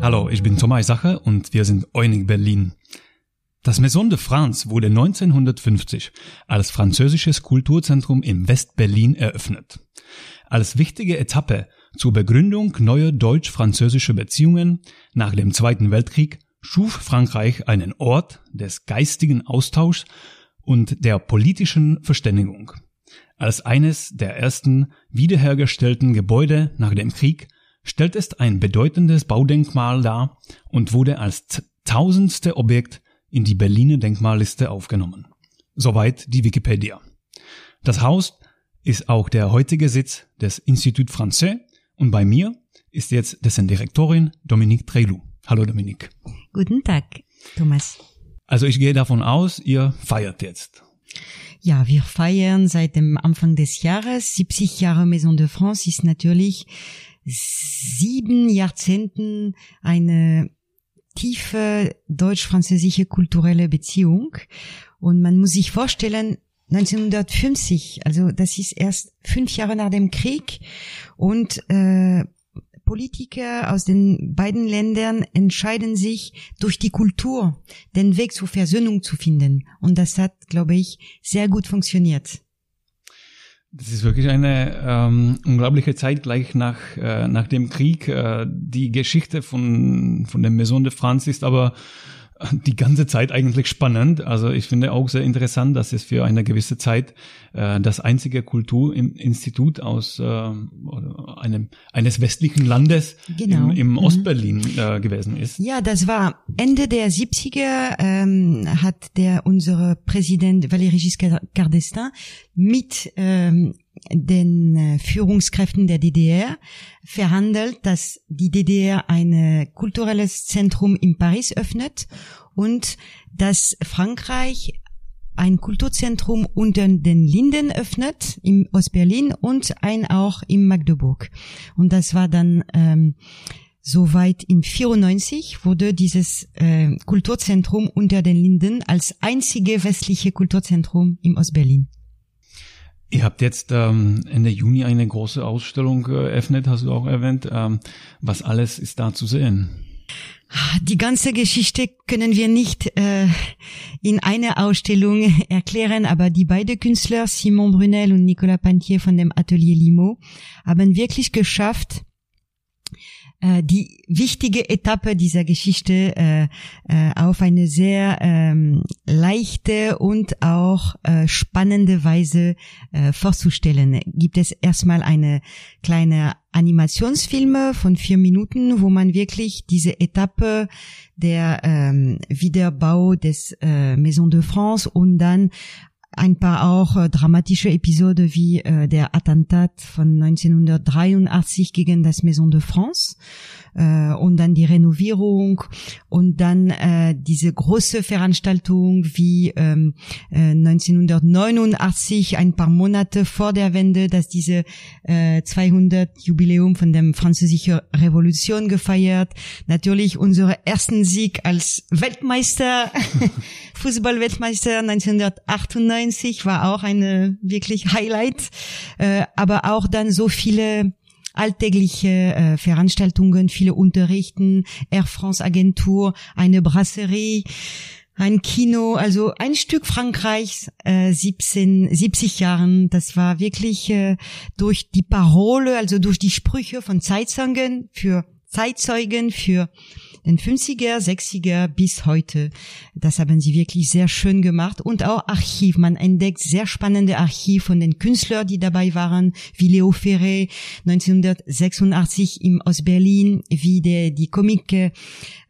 Hallo, ich bin Thomas Sacher und wir sind Eunig Berlin. Das Maison de France wurde 1950 als französisches Kulturzentrum in West-Berlin eröffnet. Als wichtige Etappe zur Begründung neuer deutsch-französischer Beziehungen nach dem Zweiten Weltkrieg schuf Frankreich einen Ort des geistigen Austauschs und der politischen Verständigung. Als eines der ersten wiederhergestellten Gebäude nach dem Krieg stellt es ein bedeutendes Baudenkmal dar und wurde als tausendste Objekt in die Berliner Denkmalliste aufgenommen. Soweit die Wikipedia. Das Haus ist auch der heutige Sitz des Institut Français und bei mir ist jetzt dessen Direktorin Dominique Trelou. Hallo Dominique. Guten Tag, Thomas. Also ich gehe davon aus, ihr feiert jetzt. Ja, wir feiern seit dem Anfang des Jahres. 70 Jahre Maison de France ist natürlich sieben Jahrzehnten eine tiefe deutsch-französische kulturelle Beziehung. Und man muss sich vorstellen, 1950, also das ist erst fünf Jahre nach dem Krieg und äh, Politiker aus den beiden Ländern entscheiden sich durch die Kultur den Weg zur Versöhnung zu finden und das hat, glaube ich, sehr gut funktioniert. Das ist wirklich eine ähm, unglaubliche Zeit gleich nach, äh, nach dem Krieg. Äh, die Geschichte von, von der Maison de France ist aber die ganze Zeit eigentlich spannend. Also ich finde auch sehr interessant, dass es für eine gewisse Zeit äh, das einzige Kulturinstitut aus äh, einem eines westlichen Landes genau. im, im mhm. Ostberlin äh, gewesen ist. Ja, das war Ende der 70er ähm, hat der unsere Präsident Valéry Giscard d'Estaing mit ähm, den äh, Führungskräften der DDR verhandelt, dass die DDR ein kulturelles Zentrum in Paris öffnet und dass Frankreich ein Kulturzentrum unter den Linden öffnet im Ostberlin und ein auch im Magdeburg. Und das war dann ähm, Soweit in 94 wurde dieses äh, Kulturzentrum unter den Linden als einzige westliche Kulturzentrum im Ostberlin Ihr habt jetzt ähm, Ende Juni eine große Ausstellung äh, eröffnet, hast du auch erwähnt. Ähm, was alles ist da zu sehen? Die ganze Geschichte können wir nicht äh, in einer Ausstellung erklären, aber die beiden Künstler, Simon Brunel und Nicolas Pantier von dem Atelier Limo, haben wirklich geschafft, äh, die wichtige Etappe dieser Geschichte äh, äh, auf eine sehr ähm, leichte und auch äh, spannende Weise äh, vorzustellen. Gibt es erstmal eine kleine Animationsfilme von vier Minuten, wo man wirklich diese Etappe der ähm, Wiederbau des äh, Maison de France und dann ein paar auch äh, dramatische Episode wie äh, der Attentat von 1983 gegen das Maison de France äh, und dann die Renovierung und dann äh, diese große Veranstaltung wie ähm, äh, 1989 ein paar Monate vor der Wende, dass diese äh, 200 Jubiläum von der französischen Revolution gefeiert, natürlich unsere ersten Sieg als Weltmeister Fußballweltmeister 1998 war auch eine wirklich Highlight, äh, aber auch dann so viele alltägliche äh, Veranstaltungen, viele Unterrichten, Air France Agentur, eine Brasserie, ein Kino, also ein Stück Frankreichs, äh, 17, 70 Jahren. Das war wirklich äh, durch die Parole, also durch die Sprüche von Zeitzeugen für Zeitzeugen für den 50er, 60er bis heute. Das haben sie wirklich sehr schön gemacht und auch Archiv. Man entdeckt sehr spannende Archiv von den Künstlern, die dabei waren, wie Leo Ferré 1986 im Ostberlin, wie der, die Comic,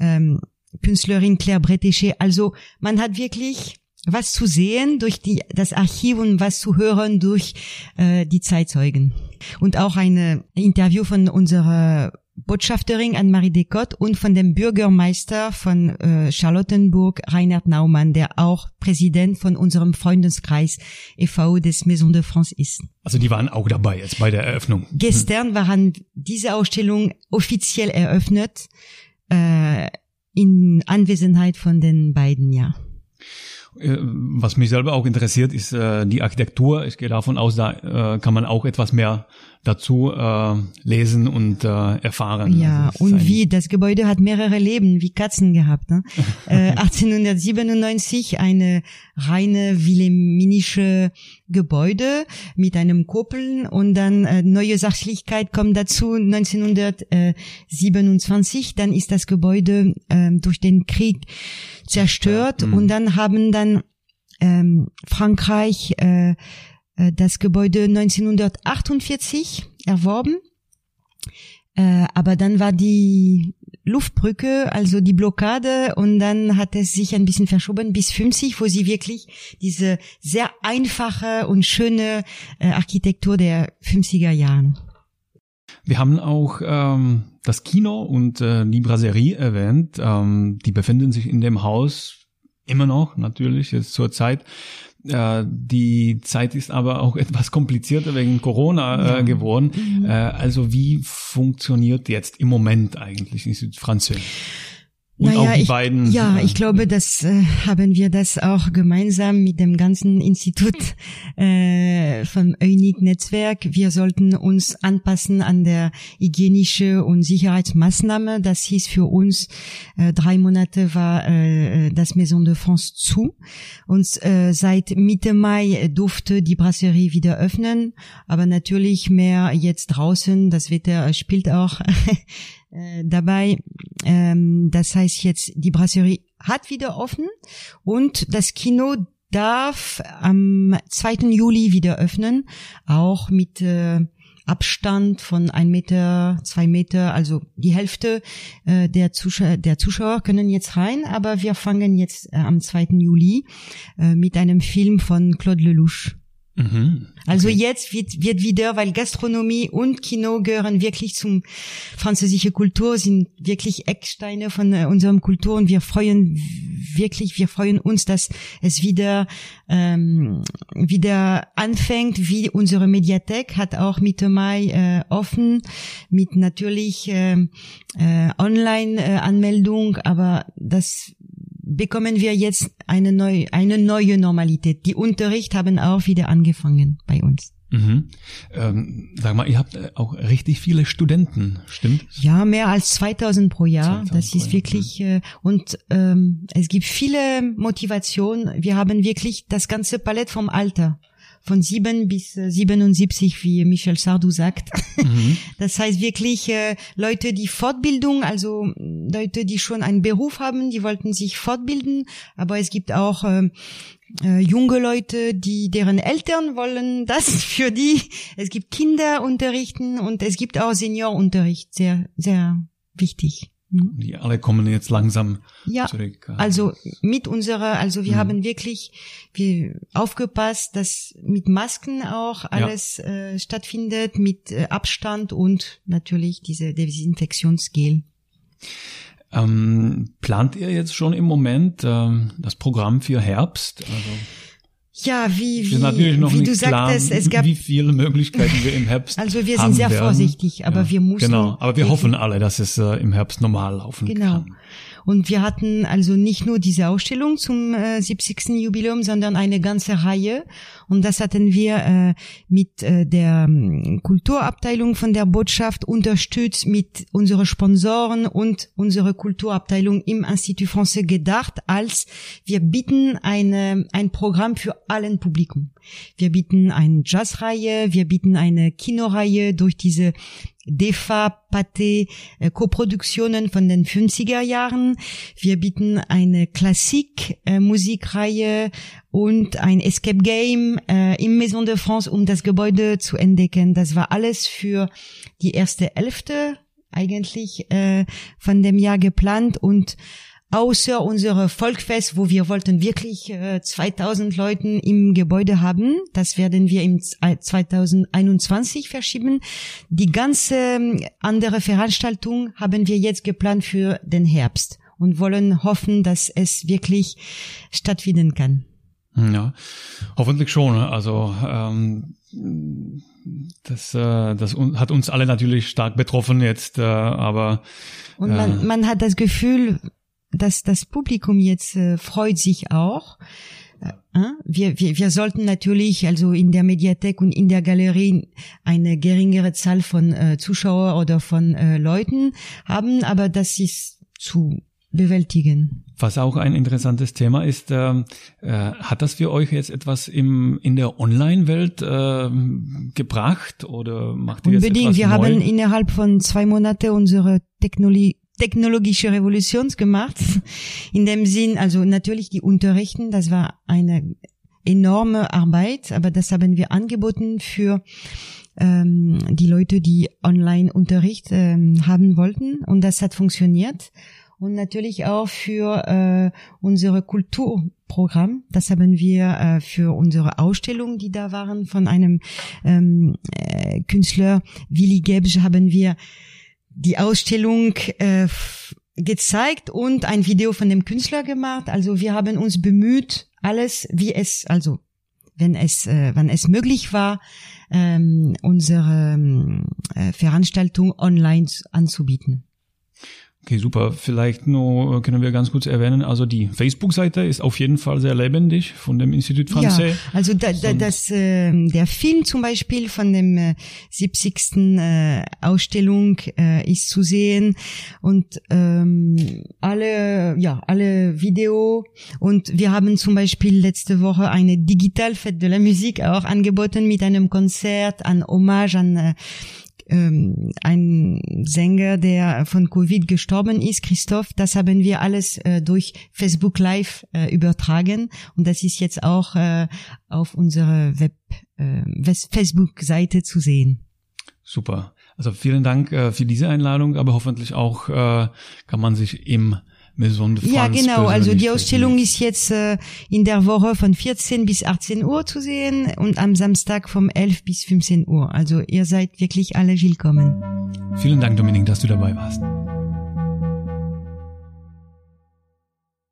ähm, Künstlerin Claire Bretéché. Also man hat wirklich was zu sehen durch die, das Archiv und was zu hören durch äh, die Zeitzeugen. Und auch ein Interview von unserer Botschafterin Anne-Marie Descotte und von dem Bürgermeister von äh, Charlottenburg, Reinhard Naumann, der auch Präsident von unserem Freundeskreis e.V. des Maison de France ist. Also die waren auch dabei jetzt bei der Eröffnung. Gestern hm. waren diese Ausstellung offiziell eröffnet äh, in Anwesenheit von den beiden, ja. Äh, was mich selber auch interessiert, ist äh, die Architektur. Ich gehe davon aus, da äh, kann man auch etwas mehr dazu äh, lesen und äh, erfahren. Ja, also und wie, das Gebäude hat mehrere Leben, wie Katzen gehabt. Ne? äh, 1897 eine reine wilhelminische Gebäude mit einem Kuppeln und dann äh, neue Sachlichkeit kommt dazu 1927, dann ist das Gebäude äh, durch den Krieg zerstört mhm. und dann haben dann ähm, Frankreich äh, äh das Gebäude 1948 erworben. Äh, aber dann war die Luftbrücke, also die Blockade, und dann hat es sich ein bisschen verschoben bis 50, wo sie wirklich diese sehr einfache und schöne äh, Architektur der 50er Jahren. Wir haben auch ähm, das Kino und äh, die Brasserie erwähnt. Ähm, die befinden sich in dem Haus immer noch, natürlich, jetzt zur Zeit. Äh, die Zeit ist aber auch etwas komplizierter wegen Corona äh, geworden. Mhm. Äh, also wie funktioniert jetzt im Moment eigentlich in Südfrankreich? Und naja, auch die ich, beiden. Ja, äh, ich glaube, das äh, haben wir das auch gemeinsam mit dem ganzen Institut äh, vom EUNIC-Netzwerk. Wir sollten uns anpassen an der hygienische und Sicherheitsmaßnahme. Das hieß für uns, äh, drei Monate war äh, das Maison de France zu. Und äh, seit Mitte Mai durfte die Brasserie wieder öffnen. Aber natürlich mehr jetzt draußen. Das Wetter spielt auch äh, dabei. Ähm, das heißt jetzt, die Brasserie hat wieder offen und das Kino darf am 2. Juli wieder öffnen, auch mit äh, Abstand von ein Meter, zwei Meter, also die Hälfte äh, der, Zuschauer, der Zuschauer können jetzt rein, aber wir fangen jetzt äh, am 2. Juli äh, mit einem Film von Claude Lelouch Mhm. Also jetzt wird, wird wieder, weil Gastronomie und Kino gehören wirklich zum französische Kultur, sind wirklich Ecksteine von äh, unserem Kultur und wir freuen wirklich, wir freuen uns, dass es wieder ähm, wieder anfängt, wie unsere Mediathek hat auch Mitte Mai äh, offen mit natürlich äh, äh, Online-Anmeldung, aber das bekommen wir jetzt eine neue, eine neue Normalität. Die Unterricht haben auch wieder angefangen bei uns. Mhm. Ähm, sag mal, ihr habt äh, auch richtig viele Studenten, stimmt? Ja, mehr als 2000 pro Jahr. 2000 das ist wirklich äh, und ähm, es gibt viele Motivationen. Wir haben wirklich das ganze Palett vom Alter von sieben bis 77, äh, wie Michel Sardou sagt. Mhm. Das heißt wirklich äh, Leute, die Fortbildung, also Leute, die schon einen Beruf haben, die wollten sich fortbilden, aber es gibt auch äh, äh, junge Leute, die deren Eltern wollen das für die. Es gibt Kinderunterrichten und es gibt auch Seniorunterricht, sehr, sehr wichtig. Mhm. Die alle kommen jetzt langsam ja, zurück. Also mit unserer, also wir mhm. haben wirklich wir aufgepasst, dass mit Masken auch alles ja. äh, stattfindet, mit äh, Abstand und natürlich diese Desinfektionsgel. Ähm, plant ihr jetzt schon im Moment ähm, das Programm für Herbst? Also ja, wie, wie, natürlich noch wie nicht du klar, sagtest, es gab, wie viele Möglichkeiten wir im Herbst Also wir sind sehr werden. vorsichtig, aber ja, wir müssen. Genau, aber wir hoffen alle, dass es äh, im Herbst normal laufen genau. kann. Genau. Und wir hatten also nicht nur diese Ausstellung zum äh, 70. Jubiläum, sondern eine ganze Reihe. Und das hatten wir äh, mit äh, der ähm, Kulturabteilung von der Botschaft unterstützt, mit unseren Sponsoren und unserer Kulturabteilung im Institut Français gedacht, als wir bieten eine, ein Programm für allen Publikum. Wir bieten eine Jazzreihe, wir bieten eine Kinoreihe durch diese DEFA, Pathé, äh, von den 50er Jahren. Wir bieten eine Klassik-Musikreihe äh, und ein Escape Game äh, im Maison de France, um das Gebäude zu entdecken. Das war alles für die erste Hälfte eigentlich äh, von dem Jahr geplant und außer unsere Volkfest, wo wir wollten wirklich äh, 2000 Leuten im Gebäude haben. Das werden wir im 2021 verschieben. Die ganze ähm, andere Veranstaltung haben wir jetzt geplant für den Herbst und wollen hoffen, dass es wirklich stattfinden kann. Ja, hoffentlich schon. Also ähm, das, äh, das hat uns alle natürlich stark betroffen jetzt, äh, aber und man, äh, man hat das Gefühl, dass das Publikum jetzt äh, freut sich auch. Äh, wir, wir, wir sollten natürlich also in der Mediathek und in der Galerie eine geringere Zahl von äh, Zuschauer oder von äh, Leuten haben, aber das ist zu bewältigen. Was auch ein interessantes Thema ist, äh, äh, hat das für euch jetzt etwas im, in der Online-Welt äh, gebracht oder macht ihr Unbedingt. jetzt etwas Wir neu? haben innerhalb von zwei Monaten unsere Technologie technologische Revolution gemacht. In dem Sinn, also natürlich die Unterrichten, das war eine enorme Arbeit, aber das haben wir angeboten für ähm, die Leute, die Online-Unterricht ähm, haben wollten und das hat funktioniert. Und natürlich auch für äh, unsere Kulturprogramm. Das haben wir äh, für unsere Ausstellung, die da waren, von einem ähm, äh, Künstler, Willy Gebsch, haben wir die Ausstellung äh, gezeigt und ein Video von dem Künstler gemacht. Also wir haben uns bemüht, alles wie es, also wenn es, äh, wenn es möglich war, ähm, unsere äh, Veranstaltung online anzubieten. Okay, super. Vielleicht nur äh, können wir ganz kurz erwähnen, also die Facebook-Seite ist auf jeden Fall sehr lebendig von dem Institut Français. Ja, also da, da, das, äh, der Film zum Beispiel von dem äh, 70. Äh, Ausstellung äh, ist zu sehen und ähm, alle, ja, alle Video und wir haben zum Beispiel letzte Woche eine Digital Fête de la Musique auch angeboten mit einem Konzert an Hommage an äh, ähm, ein Sänger, der von Covid gestorben ist, Christoph, das haben wir alles äh, durch Facebook Live äh, übertragen und das ist jetzt auch äh, auf unserer Web äh, Facebook-Seite zu sehen. Super. Also vielen Dank äh, für diese Einladung, aber hoffentlich auch äh, kann man sich im Maison de France Ja, genau. Also die Ausstellung ist jetzt äh, in der Woche von 14 bis 18 Uhr zu sehen und am Samstag vom 11 bis 15 Uhr. Also ihr seid wirklich alle willkommen. Vielen Dank, Dominik, dass du dabei warst.